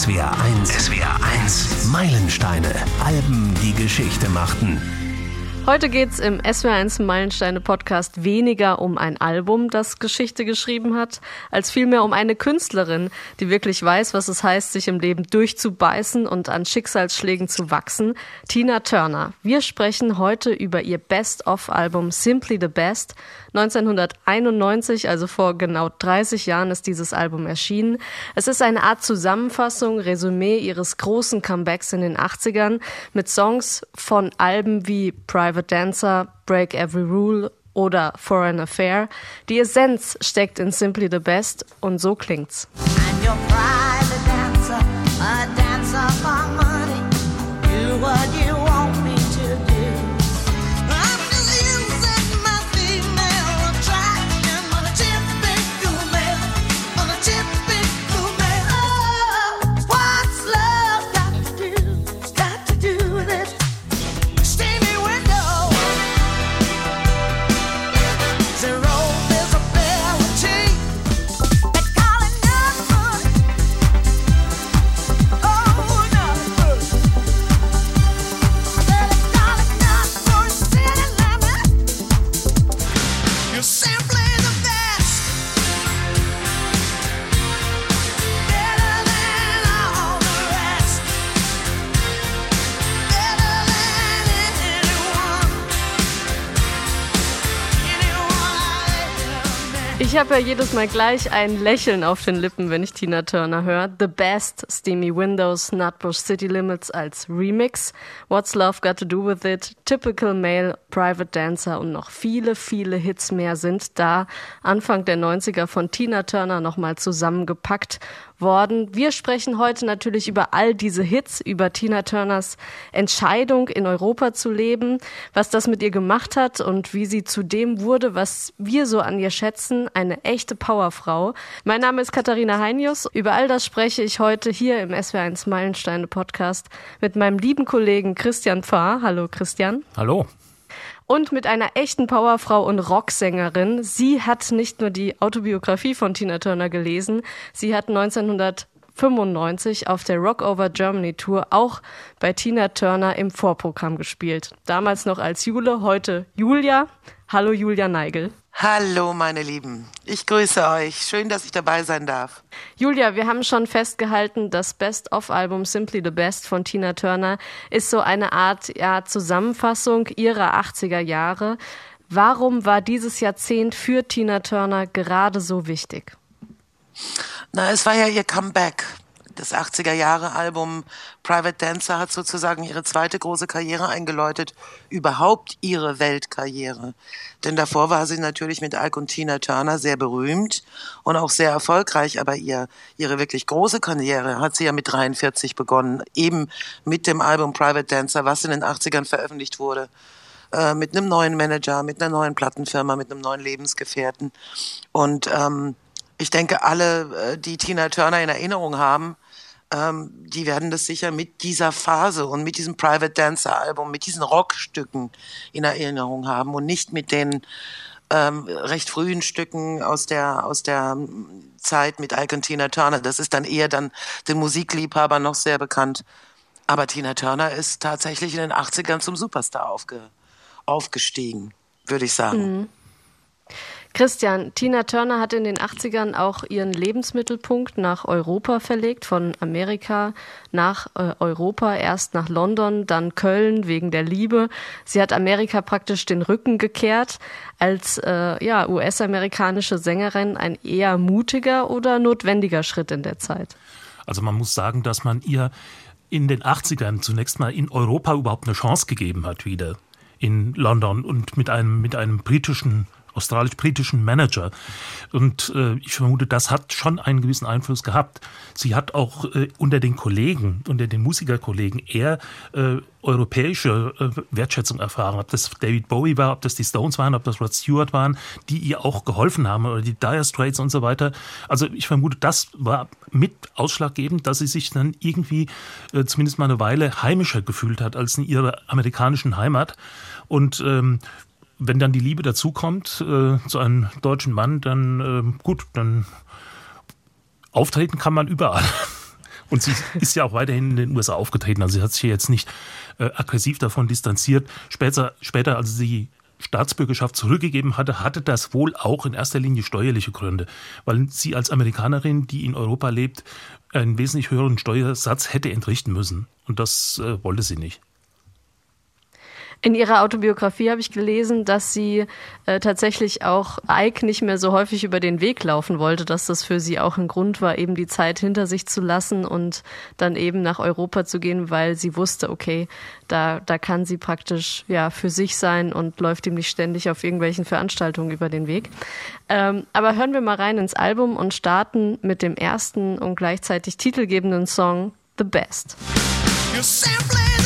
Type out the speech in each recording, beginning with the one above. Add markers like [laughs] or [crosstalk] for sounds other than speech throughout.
SWR 1. SWR 1. Meilensteine. Alben, die Geschichte machten. Heute geht es im SWR1 Meilensteine Podcast weniger um ein Album, das Geschichte geschrieben hat, als vielmehr um eine Künstlerin, die wirklich weiß, was es heißt, sich im Leben durchzubeißen und an Schicksalsschlägen zu wachsen. Tina Turner. Wir sprechen heute über ihr Best-of-Album Simply the Best. 1991, also vor genau 30 Jahren, ist dieses Album erschienen. Es ist eine Art Zusammenfassung, Resümee ihres großen Comebacks in den 80ern mit Songs von Alben wie Private Private Dancer, Break Every Rule oder Foreign Affair. Die Essenz steckt in Simply the Best und so klingt's. Ich habe ja jedes Mal gleich ein Lächeln auf den Lippen, wenn ich Tina Turner höre. The Best, Steamy Windows, Nutbush City Limits als Remix, What's Love Got to Do With It, Typical Male, Private Dancer und noch viele, viele Hits mehr sind da. Anfang der 90er von Tina Turner nochmal zusammengepackt worden. Wir sprechen heute natürlich über all diese Hits, über Tina Turners Entscheidung, in Europa zu leben, was das mit ihr gemacht hat und wie sie zu dem wurde, was wir so an ihr schätzen, eine echte Powerfrau. Mein Name ist Katharina Heinius. Über all das spreche ich heute hier im SW1 Meilensteine Podcast mit meinem lieben Kollegen Christian Pfarr. Hallo Christian. Hallo und mit einer echten Powerfrau und Rocksängerin. Sie hat nicht nur die Autobiografie von Tina Turner gelesen, sie hat 1995 auf der Rock Over Germany Tour auch bei Tina Turner im Vorprogramm gespielt. Damals noch als Jule, heute Julia. Hallo Julia Neigel. Hallo, meine Lieben. Ich grüße euch. Schön, dass ich dabei sein darf. Julia, wir haben schon festgehalten, das Best-of-Album Simply the Best von Tina Turner ist so eine Art ja, Zusammenfassung ihrer 80er Jahre. Warum war dieses Jahrzehnt für Tina Turner gerade so wichtig? Na, es war ja ihr Comeback das 80er Jahre Album Private Dancer hat sozusagen ihre zweite große Karriere eingeläutet, überhaupt ihre Weltkarriere. Denn davor war sie natürlich mit Ike und Tina Turner sehr berühmt und auch sehr erfolgreich, aber ihr, ihre wirklich große Karriere hat sie ja mit 43 begonnen, eben mit dem Album Private Dancer, was in den 80ern veröffentlicht wurde äh, mit einem neuen Manager, mit einer neuen Plattenfirma, mit einem neuen Lebensgefährten. Und ähm, ich denke, alle, äh, die Tina Turner in Erinnerung haben, ähm, die werden das sicher mit dieser Phase und mit diesem Private Dancer Album, mit diesen Rockstücken in Erinnerung haben und nicht mit den ähm, recht frühen Stücken aus der aus der Zeit mit Ike und Tina Turner. Das ist dann eher dann den Musikliebhabern noch sehr bekannt. Aber Tina Turner ist tatsächlich in den 80ern zum Superstar aufge, aufgestiegen, würde ich sagen. Mhm. Christian, Tina Turner hat in den 80ern auch ihren Lebensmittelpunkt nach Europa verlegt, von Amerika nach äh, Europa, erst nach London, dann Köln wegen der Liebe. Sie hat Amerika praktisch den Rücken gekehrt. Als äh, ja, US-amerikanische Sängerin ein eher mutiger oder notwendiger Schritt in der Zeit? Also man muss sagen, dass man ihr in den 80ern zunächst mal in Europa überhaupt eine Chance gegeben hat wieder in London und mit einem mit einem britischen australisch-britischen Manager. Und äh, ich vermute, das hat schon einen gewissen Einfluss gehabt. Sie hat auch äh, unter den Kollegen, unter den Musikerkollegen eher äh, europäische äh, Wertschätzung erfahren. Ob das David Bowie war, ob das die Stones waren, ob das Rod Stewart waren, die ihr auch geholfen haben oder die Dire Straits und so weiter. Also ich vermute, das war mit ausschlaggebend, dass sie sich dann irgendwie äh, zumindest mal eine Weile heimischer gefühlt hat als in ihrer amerikanischen Heimat. Und ähm, wenn dann die Liebe dazukommt äh, zu einem deutschen Mann, dann äh, gut, dann auftreten kann man überall. [laughs] Und sie ist ja auch weiterhin in den USA aufgetreten. Also sie hat sich jetzt nicht äh, aggressiv davon distanziert. Später, später, als sie Staatsbürgerschaft zurückgegeben hatte, hatte das wohl auch in erster Linie steuerliche Gründe, weil sie als Amerikanerin, die in Europa lebt, einen wesentlich höheren Steuersatz hätte entrichten müssen. Und das äh, wollte sie nicht. In ihrer Autobiografie habe ich gelesen, dass sie äh, tatsächlich auch Ike nicht mehr so häufig über den Weg laufen wollte, dass das für sie auch ein Grund war, eben die Zeit hinter sich zu lassen und dann eben nach Europa zu gehen, weil sie wusste, okay, da, da kann sie praktisch ja für sich sein und läuft ihm nicht ständig auf irgendwelchen Veranstaltungen über den Weg. Ähm, aber hören wir mal rein ins Album und starten mit dem ersten und gleichzeitig titelgebenden Song The Best. You're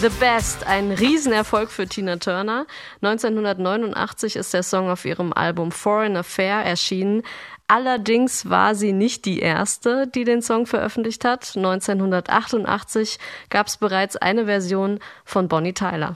The Best, ein Riesenerfolg für Tina Turner. 1989 ist der Song auf ihrem Album Foreign Affair erschienen. Allerdings war sie nicht die erste, die den Song veröffentlicht hat. 1988 gab es bereits eine Version von Bonnie Tyler.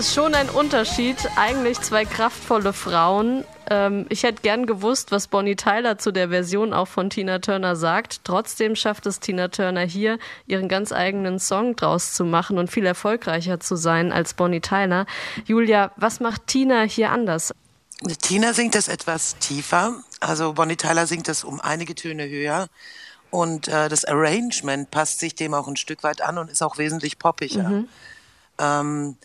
Ist schon ein Unterschied. Eigentlich zwei kraftvolle Frauen. Ähm, ich hätte gern gewusst, was Bonnie Tyler zu der Version auch von Tina Turner sagt. Trotzdem schafft es Tina Turner hier, ihren ganz eigenen Song draus zu machen und viel erfolgreicher zu sein als Bonnie Tyler. Julia, was macht Tina hier anders? Tina singt es etwas tiefer. Also Bonnie Tyler singt es um einige Töne höher. Und äh, das Arrangement passt sich dem auch ein Stück weit an und ist auch wesentlich poppiger. Mhm. Ähm,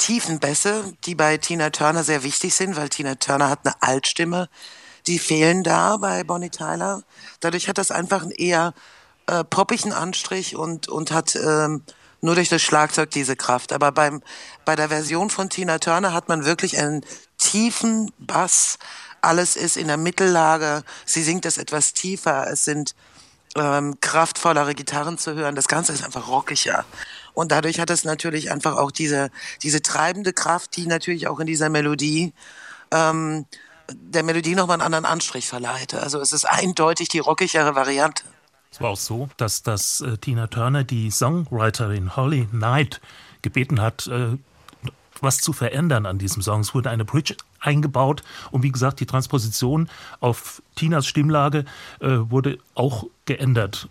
tiefen Bässe, die bei Tina Turner sehr wichtig sind, weil Tina Turner hat eine Altstimme, die fehlen da bei Bonnie Tyler. Dadurch hat das einfach einen eher äh, poppigen Anstrich und, und hat ähm, nur durch das Schlagzeug diese Kraft. Aber beim, bei der Version von Tina Turner hat man wirklich einen tiefen Bass. Alles ist in der Mittellage. Sie singt es etwas tiefer. Es sind ähm, kraftvollere Gitarren zu hören. Das Ganze ist einfach rockiger. Und dadurch hat es natürlich einfach auch diese, diese treibende Kraft, die natürlich auch in dieser Melodie ähm, der Melodie nochmal einen anderen Anstrich verleiht. Also es ist eindeutig die rockigere Variante. Es war auch so, dass, dass äh, Tina Turner die Songwriterin Holly Knight gebeten hat, äh, was zu verändern an diesem Song. Es wurde eine Bridge eingebaut und wie gesagt, die Transposition auf Tinas Stimmlage äh, wurde auch geändert.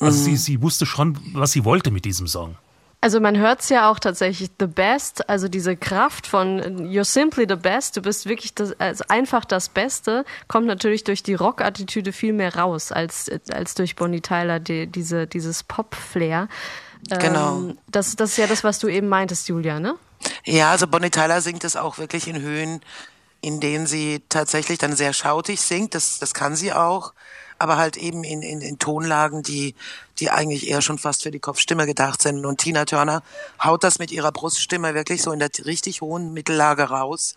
Also mhm. sie, sie wusste schon, was sie wollte mit diesem Song. Also man hört es ja auch tatsächlich The Best, also diese Kraft von You're simply the best, du bist wirklich das, also einfach das Beste, kommt natürlich durch die Rock-Attitüde viel mehr raus als, als durch Bonnie Tyler, die, diese, dieses Pop-Flair. Genau. Ähm, das, das ist ja das, was du eben meintest, Julia, ne? Ja, also Bonnie Tyler singt es auch wirklich in Höhen, in denen sie tatsächlich dann sehr schautig singt. Das, das kann sie auch aber halt eben in, in, in Tonlagen, die, die eigentlich eher schon fast für die Kopfstimme gedacht sind. Und Tina Turner haut das mit ihrer Bruststimme wirklich so in der richtig hohen Mittellage raus,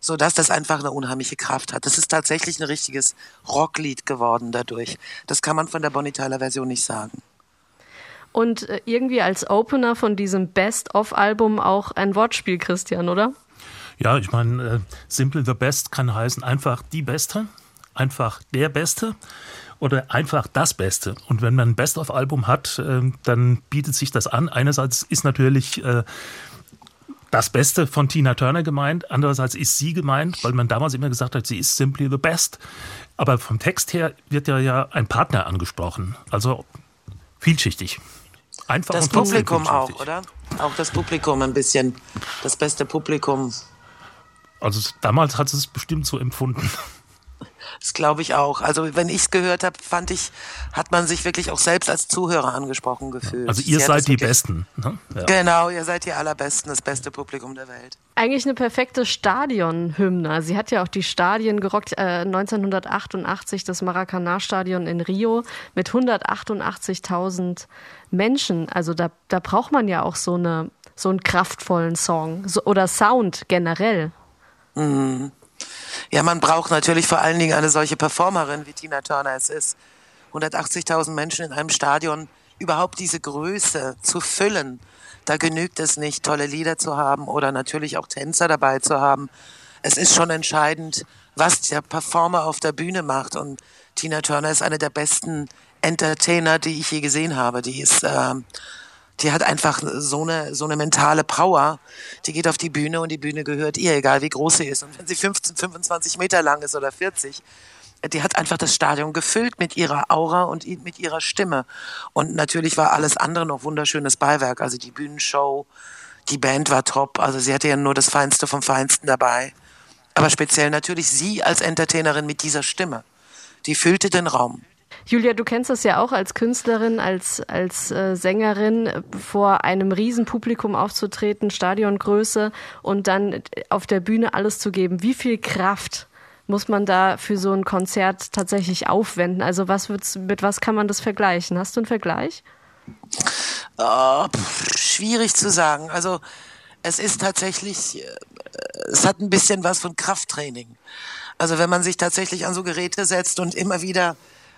so dass das einfach eine unheimliche Kraft hat. Das ist tatsächlich ein richtiges Rocklied geworden dadurch. Das kann man von der Bonnie Tyler Version nicht sagen. Und äh, irgendwie als Opener von diesem Best-of-Album auch ein Wortspiel, Christian, oder? Ja, ich meine, äh, Simple the Best kann heißen einfach die Beste, einfach der Beste oder einfach das Beste. Und wenn man ein Best-of-Album hat, äh, dann bietet sich das an. Einerseits ist natürlich äh, das Beste von Tina Turner gemeint, andererseits ist sie gemeint, weil man damals immer gesagt hat, sie ist simply the best. Aber vom Text her wird ja, ja ein Partner angesprochen. Also vielschichtig. Einfach das Publikum auch, oder? Auch das Publikum ein bisschen. Das beste Publikum. Also damals hat sie es bestimmt so empfunden. Das glaube ich auch. Also wenn ich es gehört habe, fand ich, hat man sich wirklich auch selbst als Zuhörer angesprochen gefühlt. Also ihr Sie seid die Besten. Ne? Ja. Genau, ihr seid die allerbesten, das beste Publikum der Welt. Eigentlich eine perfekte Stadionhymne. Sie hat ja auch die Stadien gerockt. Äh, 1988 das Maracanã-Stadion in Rio mit 188.000 Menschen. Also da, da braucht man ja auch so, eine, so einen kraftvollen Song so, oder Sound generell. Mhm. Ja, man braucht natürlich vor allen Dingen eine solche Performerin, wie Tina Turner es ist. 180.000 Menschen in einem Stadion, überhaupt diese Größe zu füllen. Da genügt es nicht, tolle Lieder zu haben oder natürlich auch Tänzer dabei zu haben. Es ist schon entscheidend, was der Performer auf der Bühne macht. Und Tina Turner ist eine der besten Entertainer, die ich je gesehen habe. Die ist, äh, die hat einfach so eine, so eine mentale Power. Die geht auf die Bühne und die Bühne gehört ihr, egal wie groß sie ist. Und wenn sie 15, 25 Meter lang ist oder 40, die hat einfach das Stadion gefüllt mit ihrer Aura und mit ihrer Stimme. Und natürlich war alles andere noch wunderschönes Beiwerk. Also die Bühnenshow, die Band war top. Also sie hatte ja nur das Feinste vom Feinsten dabei. Aber speziell natürlich sie als Entertainerin mit dieser Stimme. Die füllte den Raum. Julia, du kennst das ja auch als Künstlerin, als, als äh, Sängerin, vor einem Riesenpublikum aufzutreten, Stadiongröße und dann auf der Bühne alles zu geben. Wie viel Kraft muss man da für so ein Konzert tatsächlich aufwenden? Also was wird's, mit was kann man das vergleichen? Hast du einen Vergleich? Oh, schwierig zu sagen. Also es ist tatsächlich, äh, es hat ein bisschen was von Krafttraining. Also wenn man sich tatsächlich an so Geräte setzt und immer wieder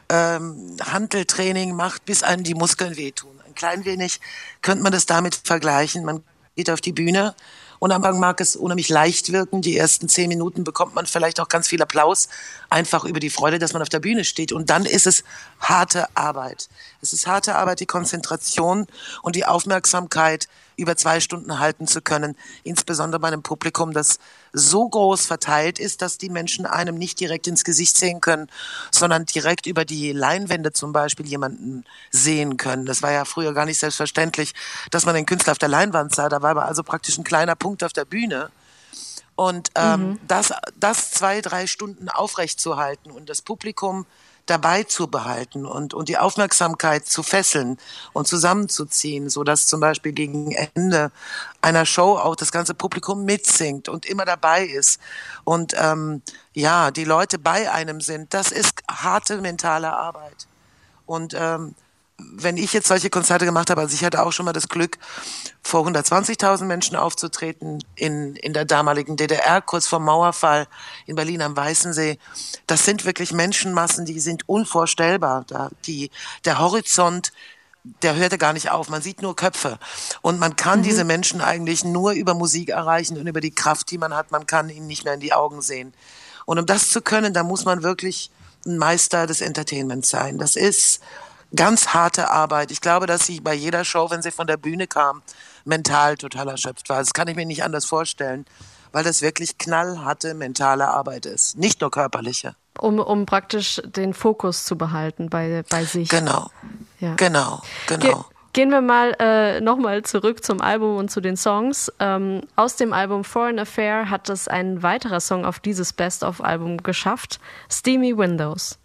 ähm, Handeltraining macht, bis einem die Muskeln wehtun. Ein klein wenig könnte man das damit vergleichen. Man geht auf die Bühne und am Anfang mag es unheimlich leicht wirken. Die ersten zehn Minuten bekommt man vielleicht auch ganz viel Applaus, einfach über die Freude, dass man auf der Bühne steht. Und dann ist es harte Arbeit. Es ist harte Arbeit, die Konzentration und die Aufmerksamkeit über zwei Stunden halten zu können, insbesondere bei einem Publikum, das so groß verteilt ist, dass die Menschen einem nicht direkt ins Gesicht sehen können, sondern direkt über die Leinwände zum Beispiel jemanden sehen können. Das war ja früher gar nicht selbstverständlich, dass man den Künstler auf der Leinwand sah. Da war aber also praktisch ein kleiner Punkt auf der Bühne. Und ähm, mhm. das, das zwei, drei Stunden aufrechtzuerhalten und das Publikum dabei zu behalten und, und die Aufmerksamkeit zu fesseln und zusammenzuziehen, so dass zum Beispiel gegen Ende einer Show auch das ganze Publikum mitsingt und immer dabei ist und ähm, ja, die Leute bei einem sind. Das ist harte mentale Arbeit. Und ähm, wenn ich jetzt solche Konzerte gemacht habe, also ich hatte auch schon mal das Glück, vor 120.000 Menschen aufzutreten in, in der damaligen DDR, kurz vor Mauerfall in Berlin am Weißensee. Das sind wirklich Menschenmassen, die sind unvorstellbar. Da, die, der Horizont, der hörte gar nicht auf. Man sieht nur Köpfe. Und man kann mhm. diese Menschen eigentlich nur über Musik erreichen und über die Kraft, die man hat. Man kann ihnen nicht mehr in die Augen sehen. Und um das zu können, da muss man wirklich ein Meister des Entertainments sein. Das ist ganz harte Arbeit. Ich glaube, dass sie bei jeder Show, wenn sie von der Bühne kam, mental total erschöpft war. Das kann ich mir nicht anders vorstellen, weil das wirklich knallharte mentale Arbeit ist, nicht nur körperliche. Um, um praktisch den Fokus zu behalten bei, bei sich. Genau. Ja. Genau, genau. Ge Gehen wir mal äh, nochmal zurück zum Album und zu den Songs. Ähm, aus dem Album Foreign Affair hat es ein weiterer Song auf dieses Best-of-Album geschafft, Steamy Windows.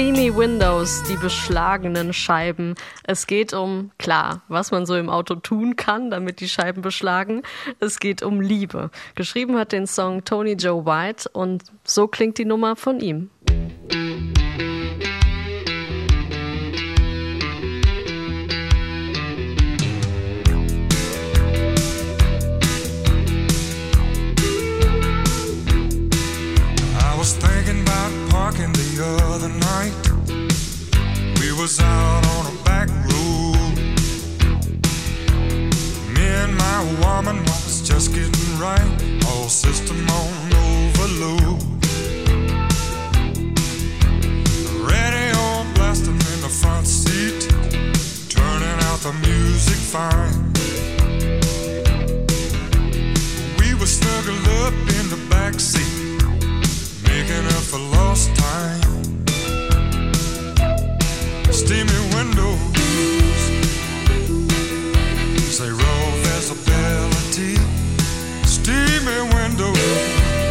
Steamy Windows, die beschlagenen Scheiben. Es geht um, klar, was man so im Auto tun kann, damit die Scheiben beschlagen. Es geht um Liebe. Geschrieben hat den Song Tony Joe White und so klingt die Nummer von ihm. Was out on a back road. Me and my woman was just getting right, all system on overload. Radio blasting in the front seat, turning out the music fine. We were snuggled up in the back seat, making up for lost time steamy windows. Say raw visibility, steamy windows.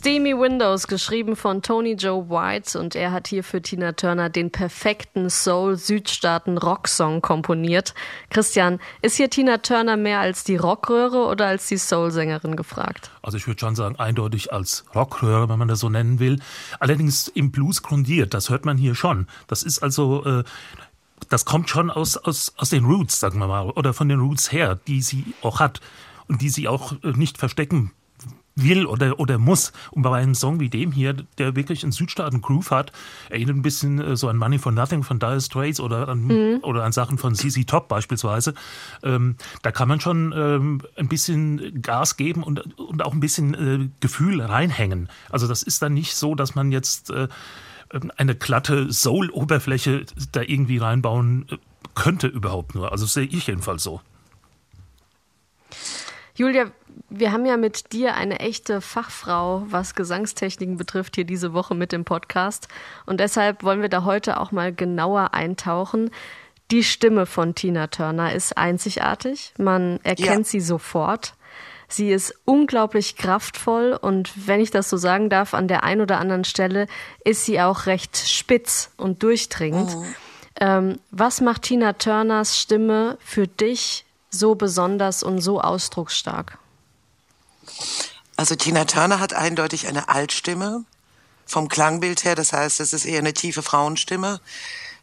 Steamy Windows, geschrieben von Tony Joe White und er hat hier für Tina Turner den perfekten Soul-Südstaaten-Rocksong komponiert. Christian, ist hier Tina Turner mehr als die Rockröhre oder als die Soul-Sängerin gefragt? Also ich würde schon sagen, eindeutig als Rockröhre, wenn man das so nennen will. Allerdings im Blues grundiert, das hört man hier schon. Das ist also... Äh, das kommt schon aus, aus, aus den Roots, sagen wir mal, oder von den Roots her, die sie auch hat und die sie auch äh, nicht verstecken will oder, oder muss. Und bei einem Song wie dem hier, der wirklich einen Südstaaten-Groove hat, erinnert ein bisschen äh, so an Money for Nothing von Dire Straits oder an, mhm. oder an Sachen von CC Top beispielsweise. Ähm, da kann man schon ähm, ein bisschen Gas geben und, und auch ein bisschen äh, Gefühl reinhängen. Also das ist dann nicht so, dass man jetzt äh, eine glatte Soul-Oberfläche da irgendwie reinbauen äh, könnte überhaupt nur. Also sehe ich jedenfalls so. Julia, wir haben ja mit dir eine echte Fachfrau, was Gesangstechniken betrifft, hier diese Woche mit dem Podcast. Und deshalb wollen wir da heute auch mal genauer eintauchen. Die Stimme von Tina Turner ist einzigartig. Man erkennt ja. sie sofort. Sie ist unglaublich kraftvoll und wenn ich das so sagen darf, an der einen oder anderen Stelle ist sie auch recht spitz und durchdringend. Mhm. Ähm, was macht Tina Turners Stimme für dich so besonders und so ausdrucksstark? Also Tina Turner hat eindeutig eine Altstimme vom Klangbild her, das heißt, es ist eher eine tiefe Frauenstimme,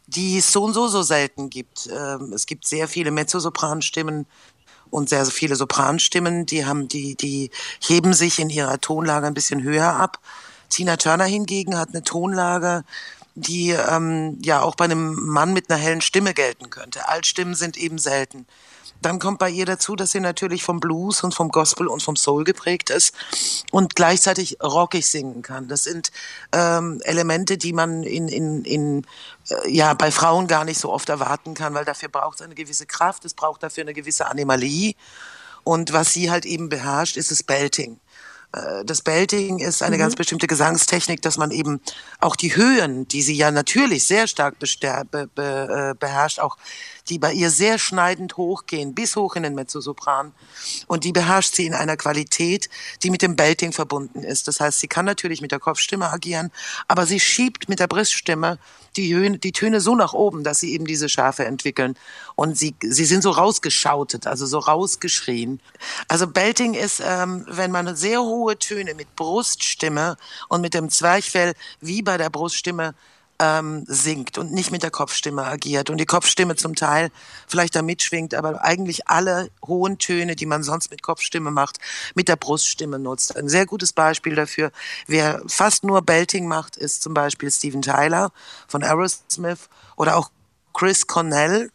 die es so und so so selten gibt. Ähm, es gibt sehr viele Mezzosopran-Stimmen und sehr viele Sopranstimmen, die haben die die heben sich in ihrer Tonlage ein bisschen höher ab. Tina Turner hingegen hat eine Tonlage, die ähm, ja auch bei einem Mann mit einer hellen Stimme gelten könnte. Altstimmen sind eben selten. Dann kommt bei ihr dazu, dass sie natürlich vom Blues und vom Gospel und vom Soul geprägt ist und gleichzeitig rockig singen kann. Das sind ähm, Elemente, die man in, in, in äh, ja bei Frauen gar nicht so oft erwarten kann, weil dafür braucht es eine gewisse Kraft, es braucht dafür eine gewisse Animalie. Und was sie halt eben beherrscht, ist das Belting. Äh, das Belting ist eine mhm. ganz bestimmte Gesangstechnik, dass man eben auch die Höhen, die sie ja natürlich sehr stark be be äh, beherrscht, auch die bei ihr sehr schneidend hochgehen, bis hoch in den Mezzosopran. Und die beherrscht sie in einer Qualität, die mit dem Belting verbunden ist. Das heißt, sie kann natürlich mit der Kopfstimme agieren, aber sie schiebt mit der Bruststimme die, die Töne so nach oben, dass sie eben diese Schärfe entwickeln. Und sie, sie sind so rausgeschautet, also so rausgeschrien. Also Belting ist, ähm, wenn man sehr hohe Töne mit Bruststimme und mit dem Zwerchfell wie bei der Bruststimme ähm, singt und nicht mit der Kopfstimme agiert und die Kopfstimme zum Teil vielleicht da mitschwingt, aber eigentlich alle hohen Töne, die man sonst mit Kopfstimme macht, mit der Bruststimme nutzt. Ein sehr gutes Beispiel dafür, wer fast nur Belting macht, ist zum Beispiel Steven Tyler von Aerosmith oder auch Chris Cornell,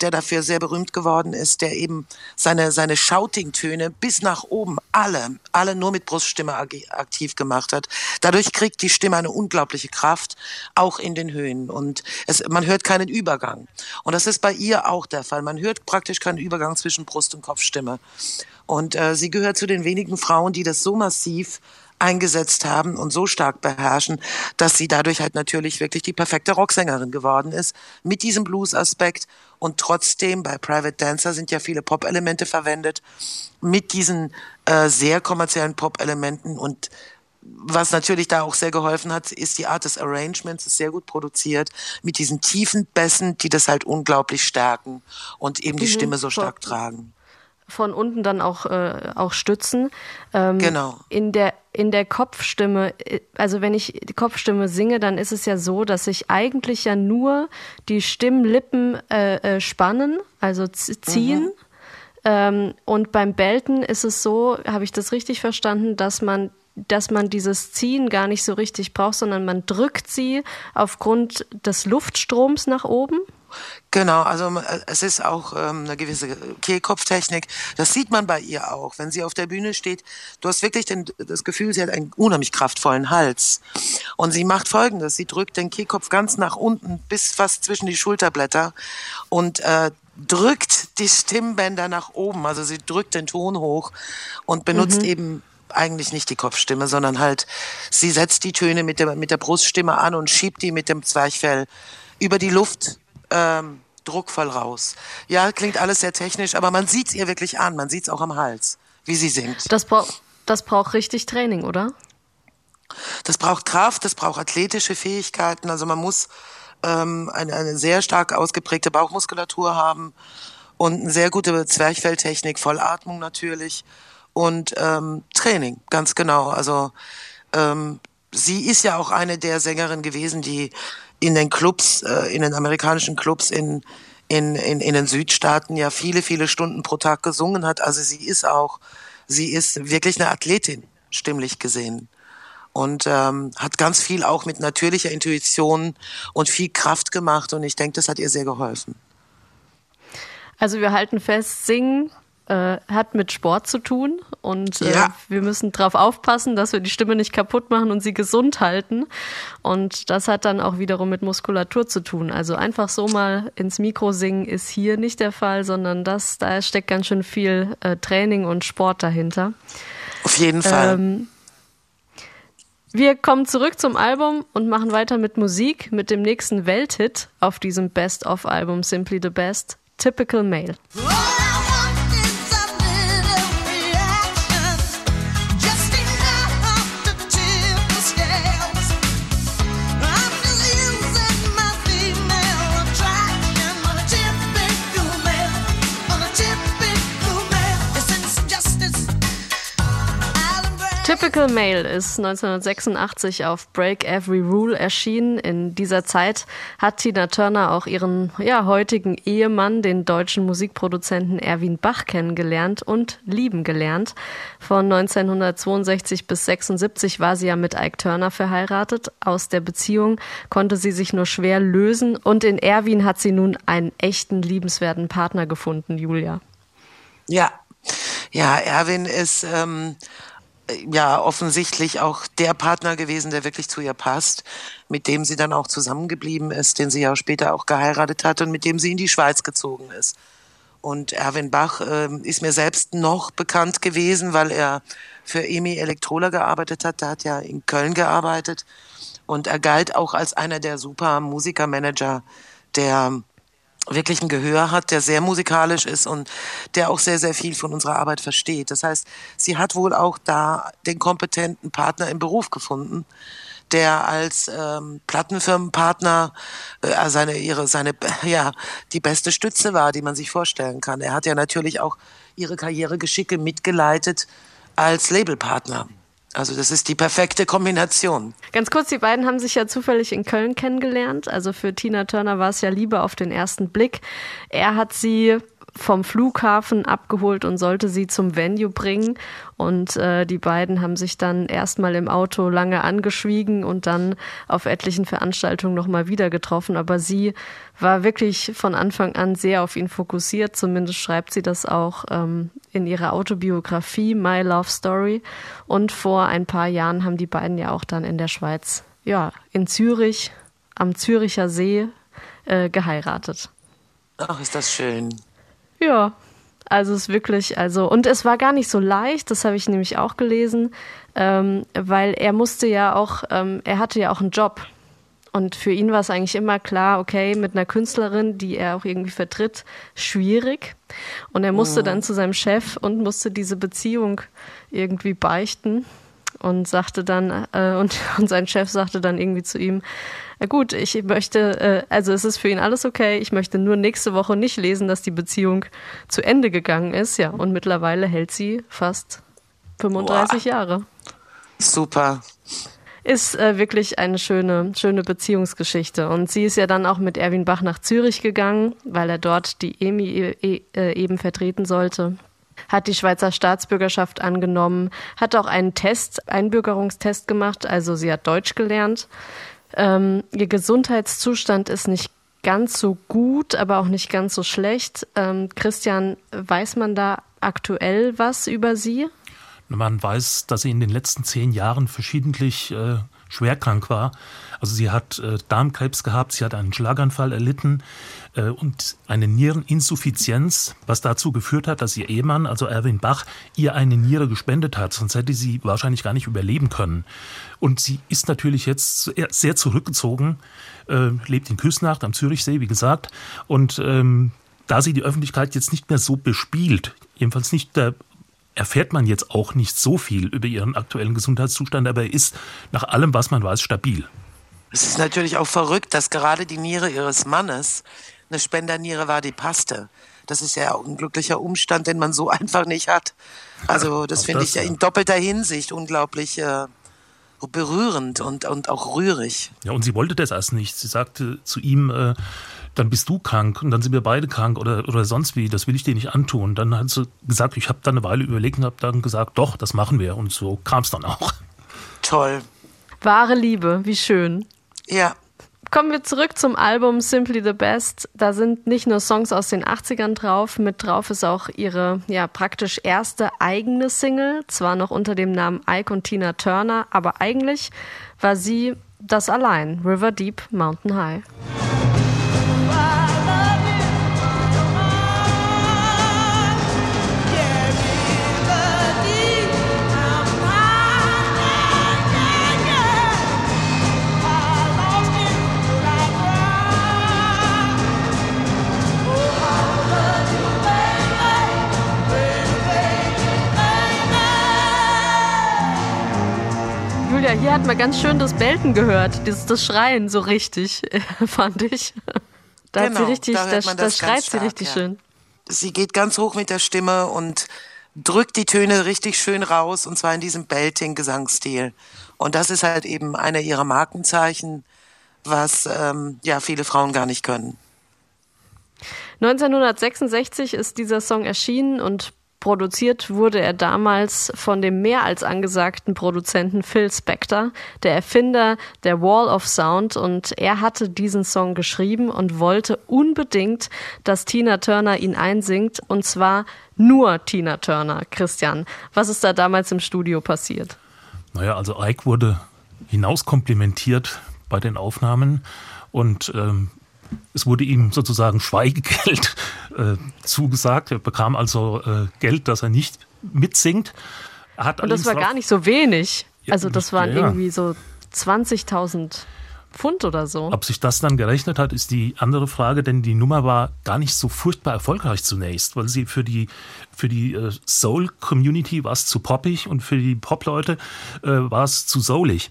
der dafür sehr berühmt geworden ist, der eben seine, seine Shouting-Töne bis nach oben alle, alle nur mit Bruststimme aktiv gemacht hat. Dadurch kriegt die Stimme eine unglaubliche Kraft, auch in den Höhen. Und es, man hört keinen Übergang. Und das ist bei ihr auch der Fall. Man hört praktisch keinen Übergang zwischen Brust- und Kopfstimme. Und äh, sie gehört zu den wenigen Frauen, die das so massiv eingesetzt haben und so stark beherrschen, dass sie dadurch halt natürlich wirklich die perfekte Rocksängerin geworden ist, mit diesem Blues-Aspekt und trotzdem bei Private Dancer sind ja viele Pop-Elemente verwendet, mit diesen äh, sehr kommerziellen Pop-Elementen und was natürlich da auch sehr geholfen hat, ist die Art des Arrangements, ist sehr gut produziert, mit diesen tiefen Bässen, die das halt unglaublich stärken und eben die Mhm. Stimme so stark tragen. Von unten dann auch, äh, auch stützen. Ähm, Genau. In der, in der Kopfstimme, äh, also wenn ich die Kopfstimme singe, dann ist es ja so, dass sich eigentlich ja nur die Stimmlippen äh, äh, spannen, also ziehen. Ähm, und beim Belten ist es so, habe ich das richtig verstanden, dass man dass man dieses Ziehen gar nicht so richtig braucht, sondern man drückt sie aufgrund des Luftstroms nach oben. Genau, also äh, es ist auch ähm, eine gewisse Kehlkopftechnik. Das sieht man bei ihr auch, wenn sie auf der Bühne steht. Du hast wirklich den, das Gefühl, sie hat einen unheimlich kraftvollen Hals. Und sie macht Folgendes: Sie drückt den Kehlkopf ganz nach unten bis fast zwischen die Schulterblätter und äh, drückt die Stimmbänder nach oben. Also sie drückt den Ton hoch und benutzt eben eigentlich nicht die Kopfstimme, sondern halt, sie setzt die Töne mit der, mit der Bruststimme an und schiebt die mit dem Zwerchfell über die Luft ähm, druckvoll raus. Ja, klingt alles sehr technisch, aber man sieht's ihr wirklich an. Man sieht's auch am Hals, wie sie singt. Das, brauch, das braucht richtig Training, oder? Das braucht Kraft, das braucht athletische Fähigkeiten. Also man muss ähm, eine, eine sehr stark ausgeprägte Bauchmuskulatur haben und eine sehr gute Zwerchfelltechnik, Vollatmung natürlich und ähm, Training, ganz genau. Also ähm, sie ist ja auch eine der Sängerinnen gewesen, die in den Clubs, äh, in den amerikanischen Clubs in, in, in, in den Südstaaten ja viele, viele Stunden pro Tag gesungen hat. Also sie ist auch, sie ist wirklich eine Athletin, stimmlich gesehen und ähm, hat ganz viel auch mit natürlicher Intuition und viel Kraft gemacht und ich denke, das hat ihr sehr geholfen. Also wir halten fest, Singen äh, hat mit Sport zu tun und äh, Ja. wir müssen darauf aufpassen, dass wir die Stimme nicht kaputt machen und sie gesund halten. Und das hat dann auch wiederum mit Muskulatur zu tun. Also einfach so mal ins Mikro singen ist hier nicht der Fall, sondern das, da steckt ganz schön viel äh, Training und Sport dahinter. Auf jeden Fall. Ähm, wir kommen zurück zum Album und machen weiter mit Musik, mit dem nächsten Welthit auf diesem Best-of-Album Simply the Best, Typical Male. Typical Male ist 1986 auf Break Every Rule erschienen. In dieser Zeit hat Tina Turner auch ihren ja, heutigen Ehemann, den deutschen Musikproduzenten Erwin Bach, kennengelernt und lieben gelernt. Von 1962 bis 76 war sie ja mit Ike Turner verheiratet. Aus der Beziehung konnte sie sich nur schwer lösen und in Erwin hat sie nun einen echten, liebenswerten Partner gefunden, Julia. Ja, ja, Erwin ist ähm, ja offensichtlich auch der Partner gewesen, der wirklich zu ihr passt, mit dem sie dann auch zusammengeblieben ist, den sie ja später auch geheiratet hat und mit dem sie in die Schweiz gezogen ist. Und Erwin Bach ähm, ist mir selbst noch bekannt gewesen, weil er für Emi Elektrola gearbeitet hat. Der hat ja in Köln gearbeitet. Und er galt auch als einer der super Musikermanager, der wirklich ein Gehör hat, der sehr musikalisch ist und der auch sehr, sehr viel von unserer Arbeit versteht. Das heißt, sie hat wohl auch da den kompetenten Partner im Beruf gefunden, der als ähm, Plattenfirmenpartner äh, seine, ihre, seine, [laughs] ja, die beste Stütze war, die man sich vorstellen kann. Er hat ja natürlich auch ihre Karrieregeschicke mitgeleitet als Labelpartner. Also das ist die perfekte Kombination. Ganz kurz, die beiden haben sich ja zufällig in Köln kennengelernt. Also für Tina Turner war es ja Liebe auf den ersten Blick. Er hat sie vom Flughafen abgeholt und sollte sie zum Venue bringen. Und äh, die beiden haben sich dann erstmal im Auto lange angeschwiegen und dann auf etlichen Veranstaltungen nochmal wieder getroffen. Aber sie war wirklich von Anfang an sehr auf ihn fokussiert. Zumindest schreibt sie das auch ähm, in ihrer Autobiografie My Love Story. Und vor ein paar Jahren haben die beiden ja auch dann in der Schweiz, ja, in Zürich, am Züricher See äh, geheiratet. Ach, ist das schön. Ja, also es ist wirklich, also, und es war gar nicht so leicht, das habe ich nämlich auch gelesen, ähm, weil er musste ja auch, ähm, er hatte ja auch einen Job. Und für ihn war es eigentlich immer klar, okay, mit einer Künstlerin, die er auch irgendwie vertritt, schwierig. Und er musste dann zu seinem Chef und musste diese Beziehung irgendwie beichten. Und sagte dann, äh, und, [laughs] und sein Chef sagte dann irgendwie zu ihm, "Na gut, ich möchte, äh, also es ist für ihn alles okay, ich möchte nur nächste Woche nicht lesen, dass die Beziehung zu Ende gegangen ist. Ja, und mittlerweile hält sie fast 35 Jahre. Super. Ist äh, wirklich eine schöne, schöne Beziehungsgeschichte. Und sie ist ja dann auch mit Erwin Bach nach Zürich gegangen, weil er dort die EMI e äh, eben vertreten sollte. Hat die Schweizer Staatsbürgerschaft angenommen, hat auch einen Test, Einbürgerungstest gemacht, also sie hat Deutsch gelernt. Ähm, ihr Gesundheitszustand ist nicht ganz so gut, aber auch nicht ganz so schlecht. Ähm, Christian, weiß man da aktuell was über sie? Man weiß, dass sie in den letzten zehn Jahren verschiedentlich äh, schwerkrank war. Also sie hat äh, Darmkrebs gehabt, sie hat einen Schlaganfall erlitten äh, und eine Niereninsuffizienz, was dazu geführt hat, dass ihr Ehemann, also Erwin Bach, ihr eine Niere gespendet hat. Sonst hätte sie wahrscheinlich gar nicht überleben können. Und sie ist natürlich jetzt sehr zurückgezogen, äh, lebt in Küsnacht am Zürichsee, wie gesagt. Und ähm, da sie die Öffentlichkeit jetzt nicht mehr so bespielt, jedenfalls nicht der erfährt man jetzt auch nicht so viel über ihren aktuellen Gesundheitszustand, aber er ist nach allem, was man weiß, stabil. Es ist natürlich auch verrückt, dass gerade die Niere ihres Mannes eine Spenderniere war, die passte. Das ist ja auch ein glücklicher Umstand, den man so [laughs] einfach nicht hat. Also das finde ich ja. in doppelter Hinsicht unglaublich äh, berührend und, und auch rührig. Ja, und sie wollte das erst nicht. Sie sagte zu ihm, äh, dann bist du krank und dann sind wir beide krank oder, oder sonst wie, das will ich dir nicht antun. Dann hat sie gesagt, ich habe dann eine Weile überlegt und habe dann gesagt, doch, das machen wir. Und so kam es dann auch. Toll. Wahre Liebe, wie schön. Ja. Kommen wir zurück zum Album Simply the Best. Da sind nicht nur Songs aus den 80ern drauf, mit drauf ist auch ihre ja praktisch erste eigene Single, zwar noch unter dem Namen Ike und Tina Turner, aber eigentlich war sie das allein, River Deep Mountain High. Hat man ganz schön das Belten gehört, dieses das Schreien so richtig, [laughs] fand ich. Da hat Genau, sie richtig, da da, das ganz schreit sie stark, richtig ja. schön. Sie geht ganz hoch mit der Stimme und drückt die Töne richtig schön raus und zwar in diesem Belting-Gesangsstil. Und das ist halt eben einer ihrer Markenzeichen, was ähm, ja viele Frauen gar nicht können. 1966 ist dieser Song erschienen und produziert wurde er damals von dem mehr als angesagten Produzenten Phil Spector, der Erfinder der Wall of Sound und er hatte diesen Song geschrieben und wollte unbedingt, dass Tina Turner ihn einsingt und zwar nur Tina Turner. Christian, was ist da damals im Studio passiert? Naja, also Ike wurde hinauskomplimentiert bei den Aufnahmen und ähm, es wurde ihm sozusagen Schweigegeld äh, zugesagt. Er bekam also äh, Geld, dass er nicht mitsingt. Er hat Und das war gar nicht so wenig. Also das waren ja, ja. irgendwie so 20.000 Pfund oder so. Ob sich das dann gerechnet hat, ist die andere Frage, denn die Nummer war gar nicht so furchtbar erfolgreich zunächst, weil sie für die, für die äh, Soul-Community war es zu poppig und für die Pop-Leute äh, war es zu soulig.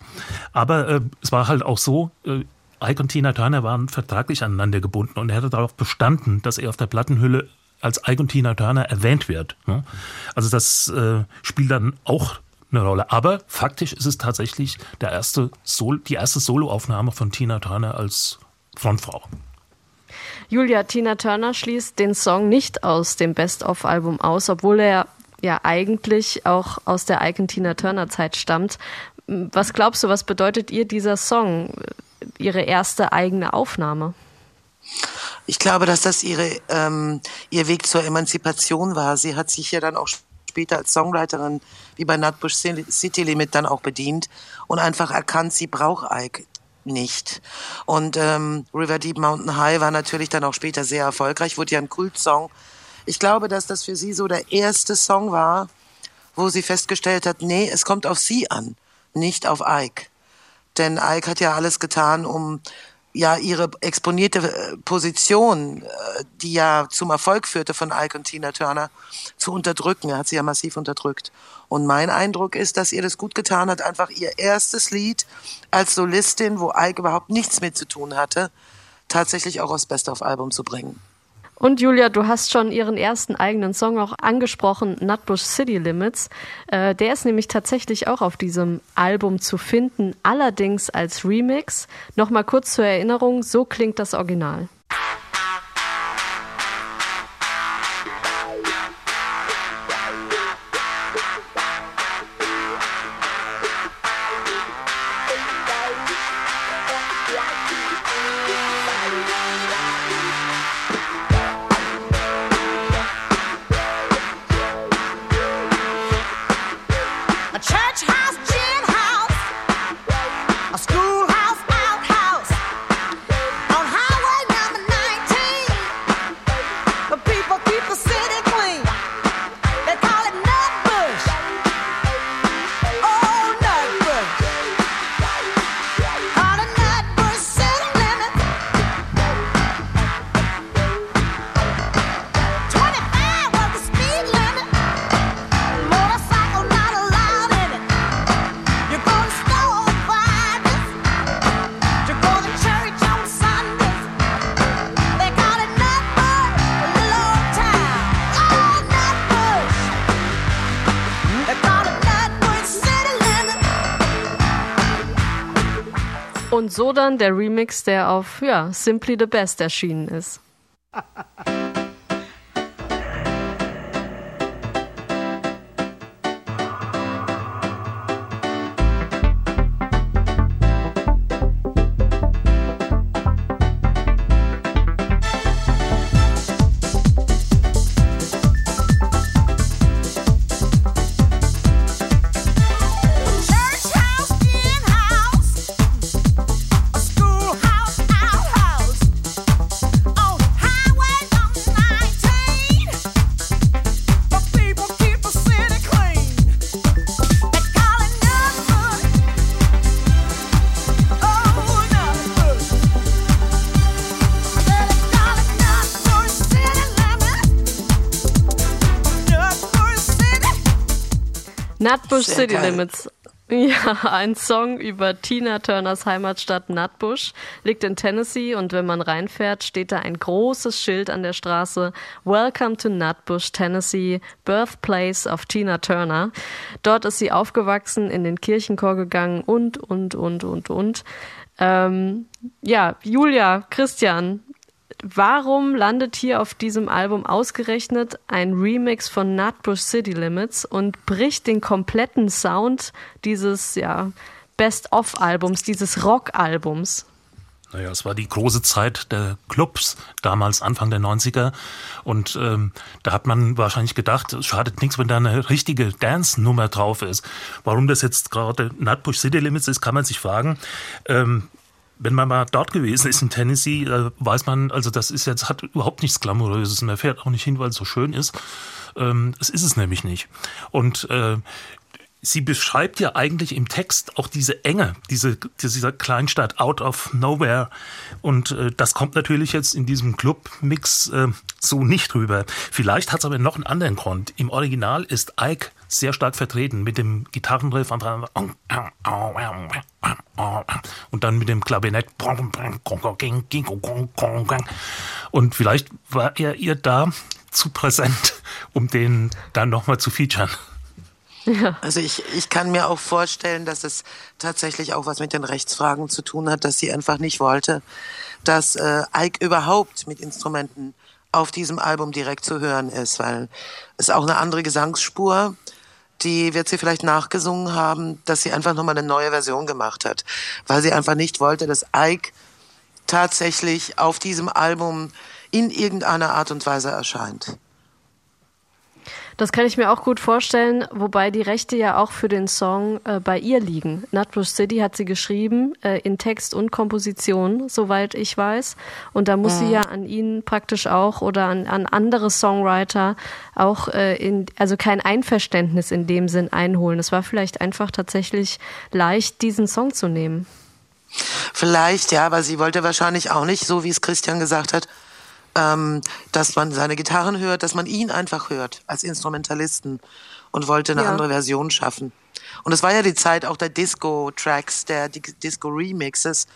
Aber äh, es war halt auch so, äh, Ike und Tina Turner waren vertraglich aneinander gebunden und er hatte darauf bestanden, dass er auf der Plattenhülle als Ike und Tina Turner erwähnt wird. Ne? Also das äh, spielt dann auch eine Rolle. Aber faktisch ist es tatsächlich der erste Sol die erste Soloaufnahme von Tina Turner als Frontfrau. Julia, Tina Turner schließt den Song nicht aus dem Best-of-Album aus, obwohl er ja eigentlich auch aus der Ike und Tina Turner Zeit stammt. Was glaubst du, was bedeutet ihr dieser Song, ihre erste eigene Aufnahme? Ich glaube, dass das ihre, ähm, ihr Weg zur Emanzipation war. Sie hat sich ja dann auch später als Songwriterin wie bei Nutbush City Limit dann auch bedient und einfach erkannt, sie braucht Ike nicht. Und ähm, River Deep Mountain High war natürlich dann auch später sehr erfolgreich, wurde ja ein Kultsong. Ich glaube, dass das für sie so der erste Song war, wo sie festgestellt hat, nee, es kommt auf sie an, nicht auf Ike. Denn Ike hat ja alles getan, um ja ihre exponierte äh, Position, äh, die ja zum Erfolg führte von Ike und Tina Turner, zu unterdrücken. Er hat sie ja massiv unterdrückt. Und mein Eindruck ist, dass ihr das gut getan hat, einfach ihr erstes Lied als Solistin, wo Ike überhaupt nichts mit zu tun hatte, tatsächlich auch aufs Best-of-Album zu bringen. Und Julia, du hast schon ihren ersten eigenen Song auch angesprochen, Nutbush City Limits. Äh, der ist nämlich tatsächlich auch auf diesem Album zu finden, allerdings als Remix. Nochmal kurz zur Erinnerung, so klingt das Original. So dann der Remix, der auf ja, Simply the Best erschienen ist. Nutbush Sehr City geil. Limits. Ja, ein Song über Tina Turners Heimatstadt Nutbush, liegt in Tennessee und wenn man reinfährt, steht da ein großes Schild an der Straße. Welcome to Nutbush, Tennessee, Birthplace of Tina Turner. Dort ist sie aufgewachsen, in den Kirchenchor gegangen und, und, und, und, und. Ähm, ja, Julia, Christian, Warum landet hier auf diesem Album ausgerechnet ein Remix von Nutbush City Limits und bricht den kompletten Sound dieses ja, Best-of-Albums, dieses Rock-Albums? Naja, es war die große Zeit der Clubs, damals Anfang der 90er. Und ähm, da hat man wahrscheinlich gedacht, es schadet nichts, wenn da eine richtige Dance-Nummer drauf ist. Warum das jetzt gerade Nutbush City Limits ist, kann man sich fragen. Ähm, wenn man mal dort gewesen ist in Tennessee, äh, weiß man, also das ist jetzt, hat überhaupt nichts Glamouröses. Man fährt auch nicht hin, weil es so schön ist. Ähm, das ist es nämlich nicht. Und äh, sie beschreibt ja eigentlich im Text auch diese Enge, diese, dieser Kleinstadt out of nowhere. Und äh, das kommt natürlich jetzt in diesem Club-Mix äh, so nicht rüber. Vielleicht hat es aber noch einen anderen Grund. Im Original ist Ike sehr stark vertreten. Mit dem Gitarrenriff und dann mit dem Klavinett. Und vielleicht war er ihr da zu präsent, um den dann nochmal zu featuren. Also ich, ich kann mir auch vorstellen, dass es tatsächlich auch was mit den Rechtsfragen zu tun hat, dass sie einfach nicht wollte, dass äh, Ike überhaupt mit Instrumenten auf diesem Album direkt zu hören ist, weil es auch eine andere Gesangsspur, die wird sie vielleicht nachgesungen haben, dass sie einfach nochmal eine neue Version gemacht hat, weil sie einfach nicht wollte, dass Ike tatsächlich auf diesem Album in irgendeiner Art und Weise erscheint. Das kann ich mir auch gut vorstellen, wobei die Rechte ja auch für den Song äh, bei ihr liegen. Nutbush City hat sie geschrieben, äh, in Text und Komposition, soweit ich weiß. Und da muss sie ja an ihn praktisch auch oder an, an andere Songwriter auch äh, in, also kein Einverständnis in dem Sinn einholen. Es war vielleicht einfach tatsächlich leicht, diesen Song zu nehmen. Vielleicht, ja, aber sie wollte wahrscheinlich auch nicht, so wie es Christian gesagt hat, ähm, dass man seine Gitarren hört, dass man ihn einfach hört als Instrumentalisten. und wollte eine Ja. andere Version schaffen. Und es war ja die Zeit auch der Disco-Tracks, der Di- Disco-Remixes,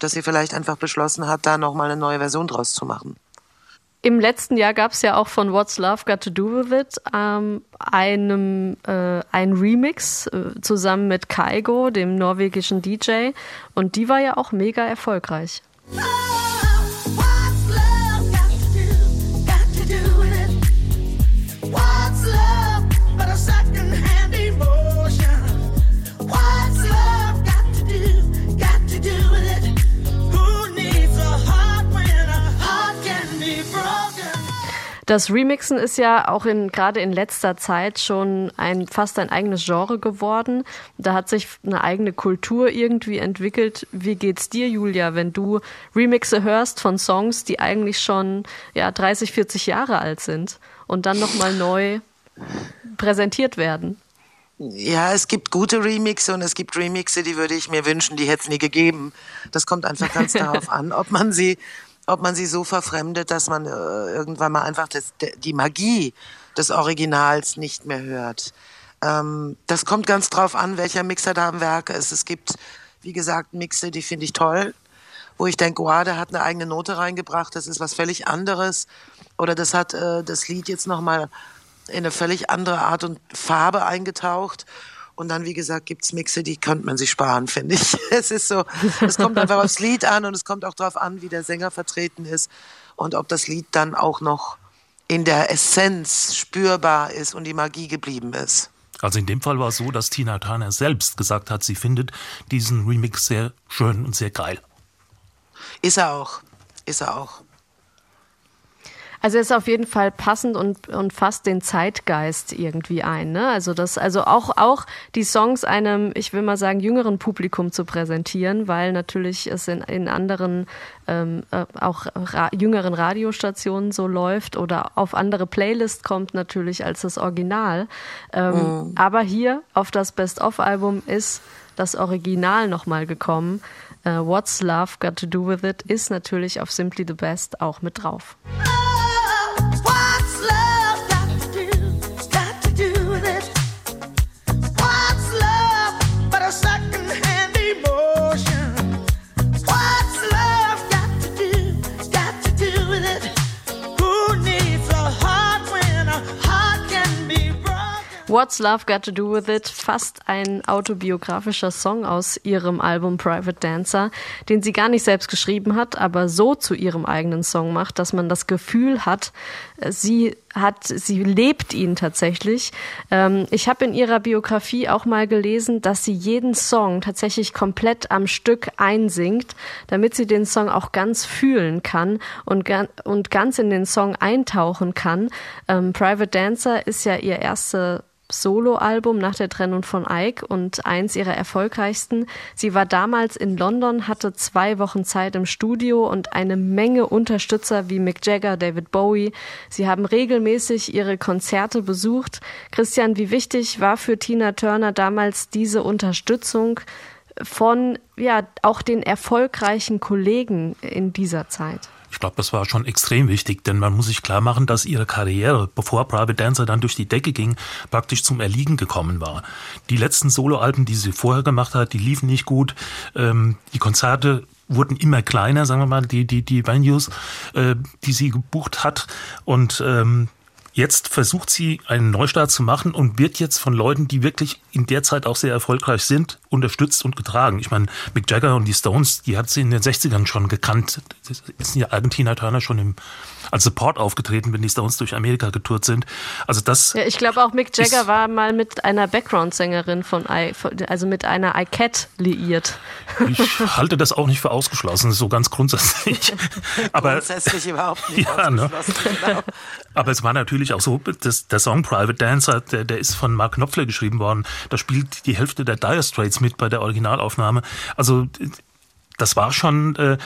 dass sie vielleicht einfach beschlossen hat, da nochmal eine neue Version draus zu machen. Im letzten Jahr gab es ja auch von What's Love Got to Do With It ähm, einem, äh, ein Remix äh, zusammen mit Kaigo, dem norwegischen DJ. Und die war ja auch mega erfolgreich. Das Remixen ist ja auch in, gerade in letzter Zeit schon ein, fast ein eigenes Genre geworden. Da hat sich eine eigene Kultur irgendwie entwickelt. Wie geht's dir, Julia, wenn du Remixe hörst von Songs, die eigentlich schon ja, 30, 40 Jahre alt sind und dann nochmal neu präsentiert werden? Ja, es gibt gute Remixe und es gibt Remixe, die würde ich mir wünschen, die hätte es nie gegeben. Das kommt einfach ganz [laughs] darauf an, ob man sie, ob man sie so verfremdet, dass man äh, irgendwann mal einfach das, die Magie des Originals nicht mehr hört. Ähm, das kommt ganz drauf an, welcher Mixer da am Werk ist. Es gibt, wie gesagt, Mixe, die finde ich toll, wo ich denke, wow, der hat eine eigene Note reingebracht, das ist was völlig anderes. Oder das hat äh, das Lied jetzt nochmal in eine völlig andere Art und Farbe eingetaucht. Und dann, wie gesagt, gibt's Mixe, die könnte man sich sparen, [laughs] finde ich. Es ist so, es kommt einfach aufs Lied an und es kommt auch darauf an, wie der Sänger vertreten ist und ob das Lied dann auch noch in der Essenz spürbar ist und die Magie geblieben ist. Also in dem Fall war es so, dass Tina Turner selbst gesagt hat, sie findet diesen Remix sehr schön und sehr geil. Ist er auch. Ist er auch. Also ist auf jeden Fall passend und, und fasst den Zeitgeist irgendwie ein. Ne? Also das, also auch, auch die Songs einem, ich will mal sagen, jüngeren Publikum zu präsentieren, weil natürlich es in, in anderen ähm, äh, auch ra jüngeren Radiostationen so läuft oder auf andere Playlists kommt natürlich als das Original. Ähm, Aber hier auf das Best-of-Album ist das Original nochmal gekommen. Äh, What's Love Got to Do With It ist natürlich auf Simply the Best auch mit drauf. What's Love Got to Do With It? Fast ein autobiografischer Song aus ihrem Album Private Dancer, den sie gar nicht selbst geschrieben hat, aber so zu ihrem eigenen Song macht, dass man das Gefühl hat, äh, sie hat, sie lebt ihn tatsächlich. Ähm, ich habe in ihrer Biografie auch mal gelesen, dass sie jeden Song tatsächlich komplett am Stück einsingt, damit sie den Song auch ganz fühlen kann und, und ganz in den Song eintauchen kann. Ähm, Private Dancer ist ja ihr erste Soloalbum nach der Trennung von Ike und eins ihrer erfolgreichsten. Sie war damals in London, hatte zwei Wochen Zeit im Studio und eine Menge Unterstützer wie Mick Jagger, David Bowie. Sie haben regelmäßig ihre Konzerte besucht. Christian, wie wichtig war für Tina Turner damals diese Unterstützung von ja auch den erfolgreichen Kollegen in dieser Zeit? Ich glaube, das war schon extrem wichtig, denn man muss sich klar machen, dass ihre Karriere, bevor Private Dancer dann durch die Decke ging, praktisch zum Erliegen gekommen war. Die letzten Soloalben, die sie vorher gemacht hat, die liefen nicht gut. Ähm, die Konzerte wurden immer kleiner, sagen wir mal, die, die, die Venues, äh, die sie gebucht hat. Und ähm, Jetzt versucht sie einen Neustart zu machen und wird jetzt von Leuten, die wirklich in der Zeit auch sehr erfolgreich sind, unterstützt und getragen. Ich meine, Mick Jagger und die Stones, die hat sie in den 60ern schon gekannt. Das ist ja Argentina Turner schon im, als Support aufgetreten, wenn die Stones durch Amerika getourt sind. Also das. Ja, ich glaube auch Mick Jagger war mal mit einer Background-Sängerin von, I, also mit einer iCat liiert. Ich halte das auch nicht für ausgeschlossen, so ganz grundsätzlich. [laughs] Aber Grundsätzlich überhaupt nicht [laughs] Ja, ne? Genau. Aber es war natürlich auch so, dass der Song Private Dancer, der, der ist von Mark Knopfler geschrieben worden. Da spielt die Hälfte der Dire Straits mit bei der Originalaufnahme. Also das war schon äh,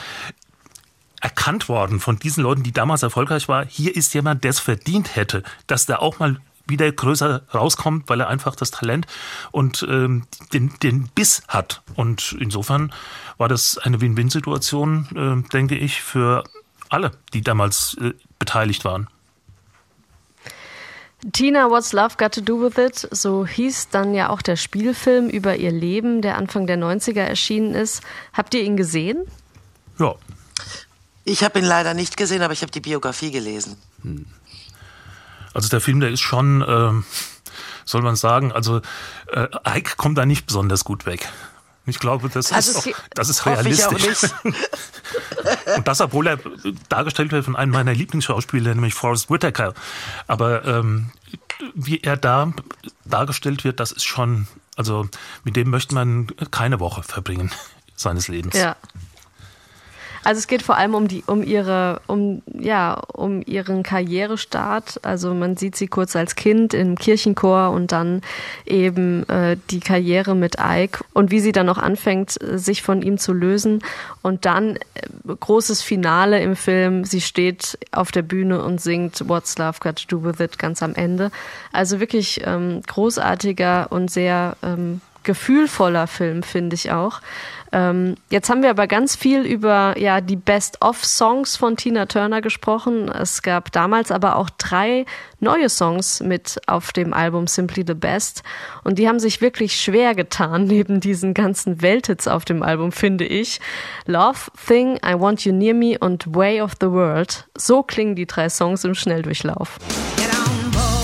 erkannt worden von diesen Leuten, die damals erfolgreich war. Hier ist jemand, der es verdient hätte, dass der auch mal wieder größer rauskommt, weil er einfach das Talent und ähm, den, den Biss hat. Und insofern war das eine Win-Win-Situation, äh, denke ich, für alle, die damals äh, beteiligt waren. Tina, What's Love Got to Do with It? So hieß dann ja auch der Spielfilm über ihr Leben, der Anfang der 90er erschienen ist. Habt ihr ihn gesehen? Ja, Ich habe ihn leider nicht gesehen, aber ich habe die Biografie gelesen. also der Film, der ist schon, ähm, soll man sagen, also äh, Ike kommt da nicht besonders gut weg. Ich glaube, das Also ist, es auch, das ist realistisch. [laughs] Und das, obwohl er dargestellt wird von einem meiner Lieblingsschauspieler, nämlich Forrest Whitaker. Aber ähm, wie er da dargestellt wird, das ist schon, also mit dem möchte man keine Woche verbringen [laughs] seines Lebens. Ja. Also es geht vor allem um die, um ihre, um ja, um ihren Karrierestart. Also man sieht sie kurz als Kind im Kirchenchor und dann eben äh, die Karriere mit Ike und wie sie dann auch anfängt, sich von ihm zu lösen. Und dann äh, großes Finale im Film. Sie steht auf der Bühne und singt What's Love Got to Do with It ganz am Ende. Also wirklich ähm, großartiger und sehr ähm, gefühlvoller Film, finde ich auch. Ähm, jetzt haben wir aber ganz viel über ja, die Best-of-Songs von Tina Turner gesprochen. Es gab damals aber auch drei neue Songs mit auf dem Album Simply the Best. Und die haben sich wirklich schwer getan, [laughs] neben diesen ganzen Welthits auf dem Album, finde ich. Love, Thing, I Want You Near Me und Way of the World. So klingen die drei Songs im Schnelldurchlauf. Get on board,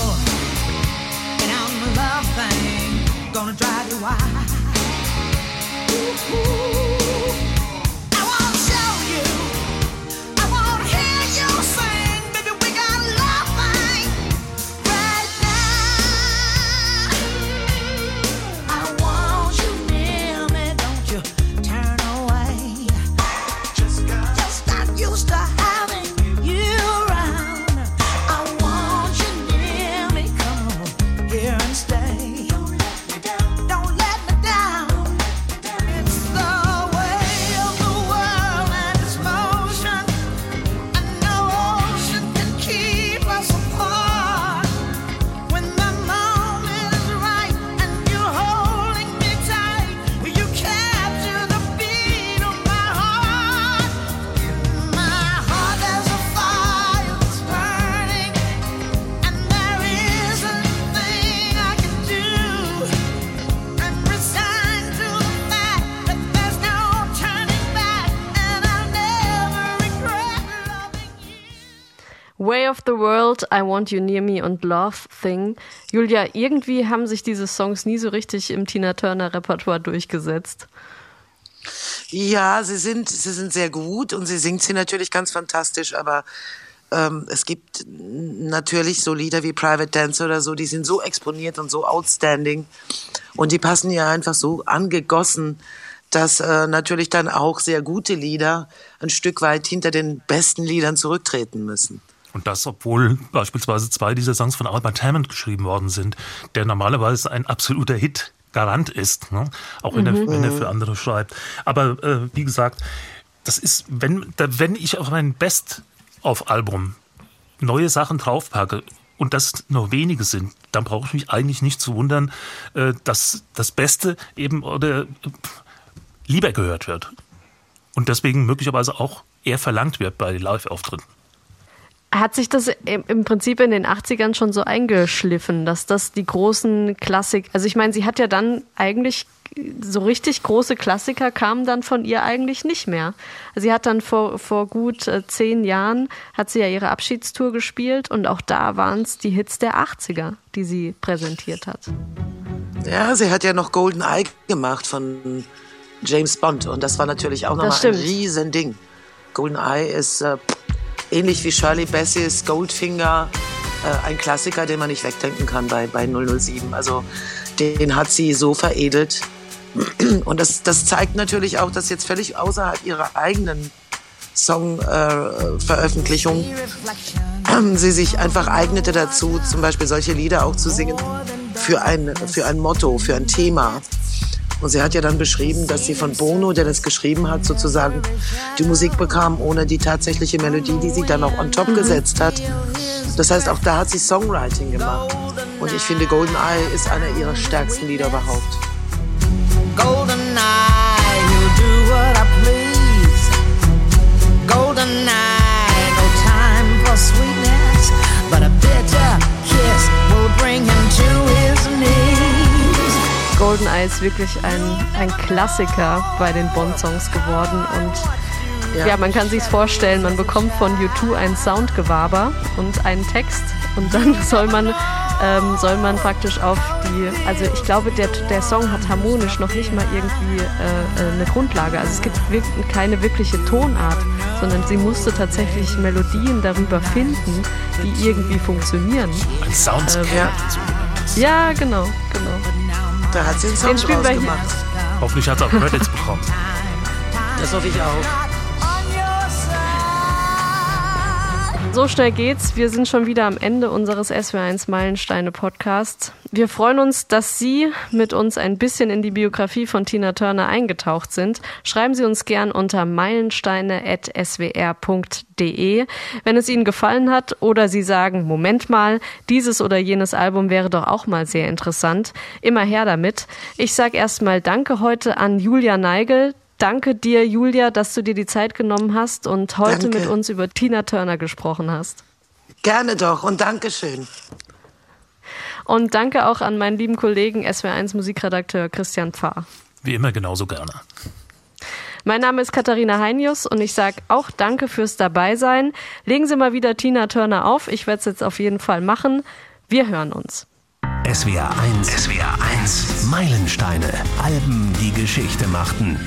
Way of the World, I Want You Near Me und Love Thing. Julia, irgendwie haben sich diese Songs nie so richtig im Tina Turner Repertoire durchgesetzt. Ja, sie sind, sie sind sehr gut und sie singt sie natürlich ganz fantastisch, aber ähm, es gibt natürlich so Lieder wie Private Dancer oder so, die sind so exponiert und so outstanding und die passen ja einfach so angegossen, dass äh, natürlich dann auch sehr gute Lieder ein Stück weit hinter den besten Liedern zurücktreten müssen. Und das, obwohl beispielsweise zwei dieser Songs von Albert Hammond geschrieben worden sind, der normalerweise ein absoluter Hit Garant ist, ne? auch wenn, er, wenn er für andere schreibt. Aber äh, wie gesagt, das ist, wenn, da, wenn ich auf mein Best-of-Album neue Sachen draufpacke und das nur wenige sind, dann brauche ich mich eigentlich nicht zu wundern, äh, dass das Beste eben oder äh, lieber gehört wird. Und deswegen möglicherweise auch eher verlangt wird bei Live-Auftritten. Hat sich das im Prinzip in den 80ern schon so eingeschliffen, dass das die großen Klassik, also ich meine, sie hat ja dann eigentlich so richtig große Klassiker kamen dann von ihr eigentlich nicht mehr. Sie hat dann vor, vor gut äh, zehn Jahren hat sie ja ihre Abschiedstour gespielt und auch da waren es die Hits der 80er, die sie präsentiert hat. Ja, sie hat ja noch Golden Eye gemacht von James Bond und das war natürlich auch nochmal ein. Riesending. Golden Eye ist äh, ähnlich wie Shirley Bassey's Goldfinger äh, ein Klassiker, den man nicht wegdenken kann bei, bei 007. Also den hat sie so veredelt. [clears throat] Und das, das zeigt natürlich auch, dass jetzt völlig außerhalb ihrer eigenen Song-Veröffentlichung [clears throat] sie sich einfach eignete dazu, zum Beispiel solche Lieder auch zu singen für ein, für ein Motto, für ein Thema. Und sie hat ja dann beschrieben, dass sie von Bono, der das geschrieben hat, sozusagen die Musik bekam, ohne die tatsächliche Melodie, die sie dann auch on top gesetzt hat. Das heißt, auch da hat sie Songwriting gemacht. Und ich finde, Golden Eye ist einer ihrer stärksten Lieder überhaupt. Golden eye, you do what I please. Golden eye, no time for sweetness, but a bitter kiss will Golden Eyes wirklich ein, ein Klassiker bei den Bond-Songs geworden und ja. Ja. man kann sich's vorstellen, man bekommt von U2 ein Soundgewaber und einen Text und dann [laughs] soll man ähm, soll man praktisch auf die, also ich glaube, der, der Song hat harmonisch noch nicht mal irgendwie äh, äh, eine Grundlage. Also es gibt wirklich keine wirkliche Tonart, sondern sie musste tatsächlich Melodien darüber finden, die irgendwie funktionieren. Ein Soundscape. ja. Ja, genau, genau. Da hat sie einen Song Den draus gemacht. Hoffentlich hat es auch Credits bekommen. Das hoffe ich auch. So schnell geht's. Wir sind schon wieder am Ende unseres SW1 Meilensteine Podcasts. Wir freuen uns, dass Sie mit uns ein bisschen in die Biografie von Tina Turner eingetaucht sind. Schreiben Sie uns gern unter meilensteine.swr.de. Wenn es Ihnen gefallen hat oder Sie sagen, Moment mal, dieses oder jenes Album wäre doch auch mal sehr interessant. Immer her damit. Ich sage erstmal Danke heute an Julia Neigel. Danke dir, Julia, dass du dir die Zeit genommen hast und heute Danke. mit uns über Tina Turner gesprochen hast. Gerne doch und Dankeschön. Und danke auch an meinen lieben Kollegen SWR1 Musikredakteur Christian Pfarr. Wie immer genauso gerne. Mein Name ist Katharina Heinius und ich sage auch danke fürs Dabeisein. Legen Sie mal wieder Tina Turner auf. Ich werde es jetzt auf jeden Fall machen. Wir hören uns. SWR 1. SWR 1. Meilensteine. Alben, die Geschichte machten.